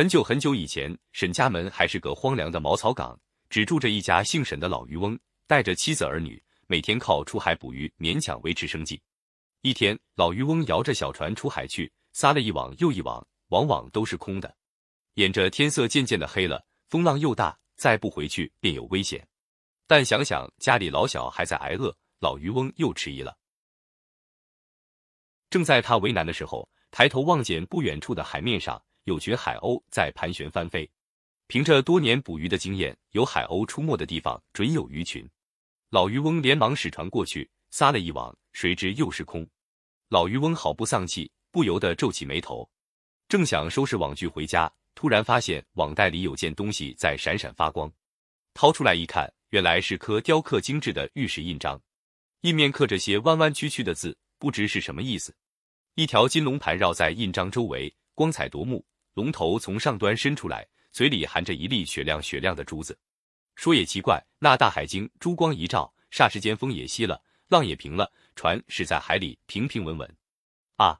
很久很久以前，沈家门还是个荒凉的茅草港，只住着一家姓沈的老渔翁，带着妻子儿女，每天靠出海捕鱼勉强维持生计。一天，老渔翁摇着小船出海去，撒了一网又一网，往往都是空的。眼着天色渐渐的黑了，风浪又大，再不回去便有危险。但想想家里老小还在挨饿，老渔翁又迟疑了。正在他为难的时候，抬头望见不远处的海面上。有群海鸥在盘旋翻飞，凭着多年捕鱼的经验，有海鸥出没的地方准有鱼群。老渔翁连忙使船过去，撒了一网，谁知又是空。老渔翁好不丧气，不由得皱起眉头。正想收拾网具回家，突然发现网袋里有件东西在闪闪发光。掏出来一看，原来是颗雕刻精致的玉石印章，印面刻着些弯弯曲曲的字，不知是什么意思。一条金龙盘绕在印章周围。光彩夺目，龙头从上端伸出来，嘴里含着一粒雪亮雪亮的珠子。说也奇怪，那大海经珠光一照，霎时间风也息了，浪也平了，船驶在海里平平稳稳。啊，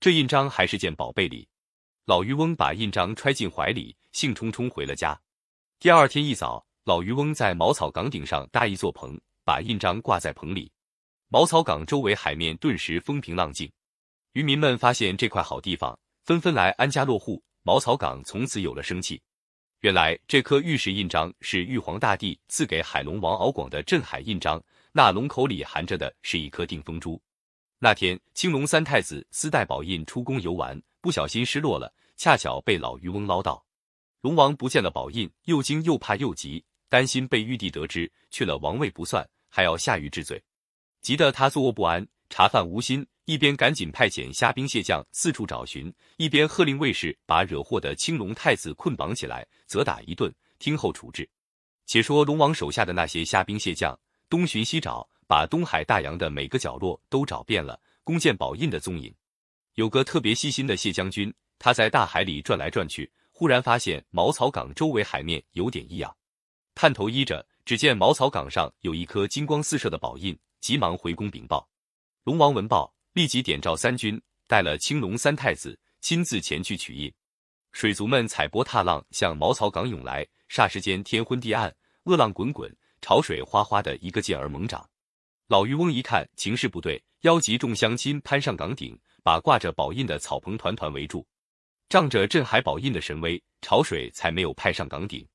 这印章还是件宝贝哩！老渔翁把印章揣进怀里，兴冲冲回了家。第二天一早，老渔翁在茅草岗顶上搭一座棚，把印章挂在棚里。茅草岗周围海面顿时风平浪静，渔民们发现这块好地方。纷纷来安家落户，茅草岗从此有了生气。原来这颗玉石印章是玉皇大帝赐给海龙王敖广的镇海印章，那龙口里含着的是一颗定风珠。那天青龙三太子私带宝印出宫游玩，不小心失落了，恰巧被老渔翁捞到。龙王不见了宝印，又惊又怕又急，担心被玉帝得知去了王位不算，还要下狱治罪，急得他坐卧不安，茶饭无心。一边赶紧派遣虾兵蟹将四处找寻，一边喝令卫士把惹祸的青龙太子捆绑起来，责打一顿，听候处置。且说龙王手下的那些虾兵蟹将东寻西找，把东海大洋的每个角落都找遍了，弓箭宝印的踪影。有个特别细心的谢将军，他在大海里转来转去，忽然发现茅草岗周围海面有点异样，探头依着，只见茅草岗上有一颗金光四射的宝印，急忙回宫禀报。龙王闻报。立即点召三军，带了青龙三太子，亲自前去取印。水族们踩波踏浪向茅草岗涌来，霎时间天昏地暗，恶浪滚滚，潮水哗哗的一个劲儿猛涨。老渔翁一看情势不对，邀集众乡亲攀上岗顶，把挂着宝印的草棚团团围住。仗着镇海宝印的神威，潮水才没有派上岗顶。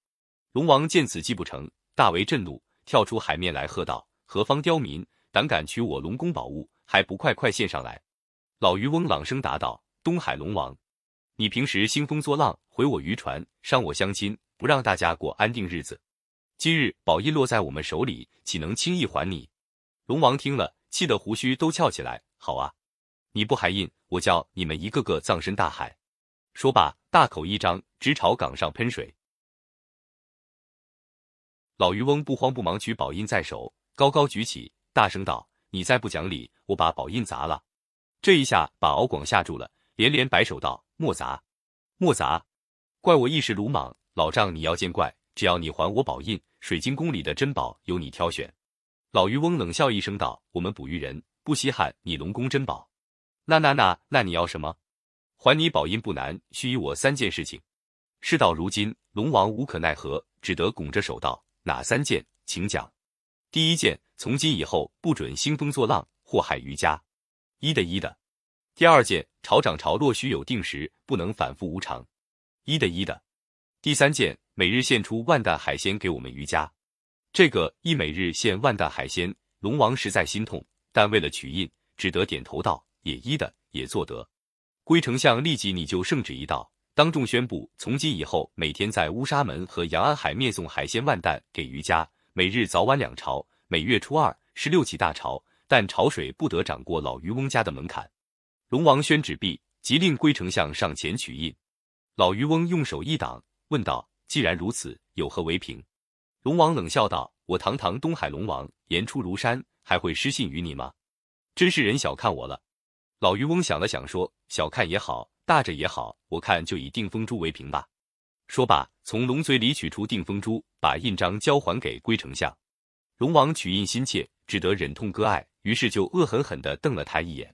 龙王见此计不成，大为震怒，跳出海面来喝道：“何方刁民，胆敢取我龙宫宝物！”还不快快献上来！老渔翁朗声答道：“东海龙王，你平时兴风作浪，毁我渔船，伤我乡亲，不让大家过安定日子。今日宝印落在我们手里，岂能轻易还你？”龙王听了，气得胡须都翘起来。好啊，你不还印，我叫你们一个个葬身大海！说罢，大口一张，直朝岗上喷水。老渔翁不慌不忙，取宝印在手，高高举起，大声道。你再不讲理，我把宝印砸了！这一下把敖广吓住了，连连摆手道：“莫砸，莫砸！怪我一时鲁莽，老丈你要见怪。只要你还我宝印，水晶宫里的珍宝由你挑选。”老渔翁冷笑一声道：“我们捕鱼人不稀罕你龙宫珍宝，那那那那你要什么？还你宝印不难，需依我三件事情。”事到如今，龙王无可奈何，只得拱着手道：“哪三件？请讲。”第一件，从今以后不准兴风作浪，祸害渔家。一的一的。第二件，潮涨潮落须有定时，不能反复无常。一的一的。第三件，每日献出万担海鲜给我们渔家。这个一每日献万担海鲜，龙王实在心痛，但为了取印，只得点头道：“也一的，也做得。”龟丞相立即拟就圣旨一道，当众宣布，从今以后，每天在乌沙门和阳安海面送海鲜万担给渔家。每日早晚两朝，每月初二十六起大潮，但潮水不得涨过老渔翁家的门槛。龙王宣旨毕，即令龟丞相上前取印。老渔翁用手一挡，问道：“既然如此，有何为凭？”龙王冷笑道：“我堂堂东海龙王，言出如山，还会失信于你吗？真是人小看我了。”老渔翁想了想，说：“小看也好，大着也好，我看就以定风珠为凭吧。”说罢，从龙嘴里取出定风珠，把印章交还给龟丞相。龙王取印心切，只得忍痛割爱，于是就恶狠狠地瞪了他一眼。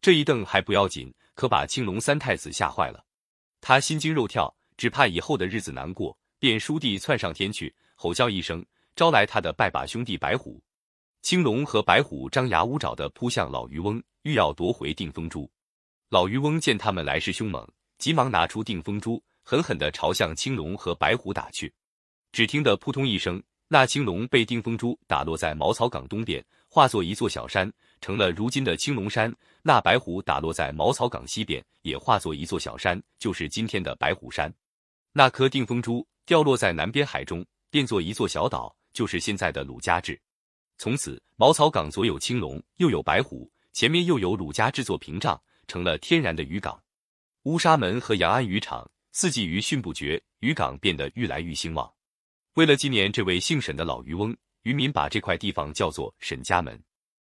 这一瞪还不要紧，可把青龙三太子吓坏了。他心惊肉跳，只怕以后的日子难过，便书地窜上天去，吼叫一声，招来他的拜把兄弟白虎、青龙和白虎张牙舞爪的扑向老渔翁，欲要夺回定风珠。老渔翁见他们来势凶猛，急忙拿出定风珠，狠狠地朝向青龙和白虎打去。只听得扑通一声，那青龙被定风珠打落在茅草岗东边，化作一座小山，成了如今的青龙山；那白虎打落在茅草岗西边，也化作一座小山，就是今天的白虎山。那颗定风珠掉落在南边海中，变作一座小岛，就是现在的鲁家治。从此，茅草岗左有青龙，右有白虎，前面又有鲁家制作屏障，成了天然的渔港。乌沙门和杨安渔场四季鱼汛不绝，渔港变得愈来愈兴旺。为了纪念这位姓沈的老渔翁，渔民把这块地方叫做沈家门。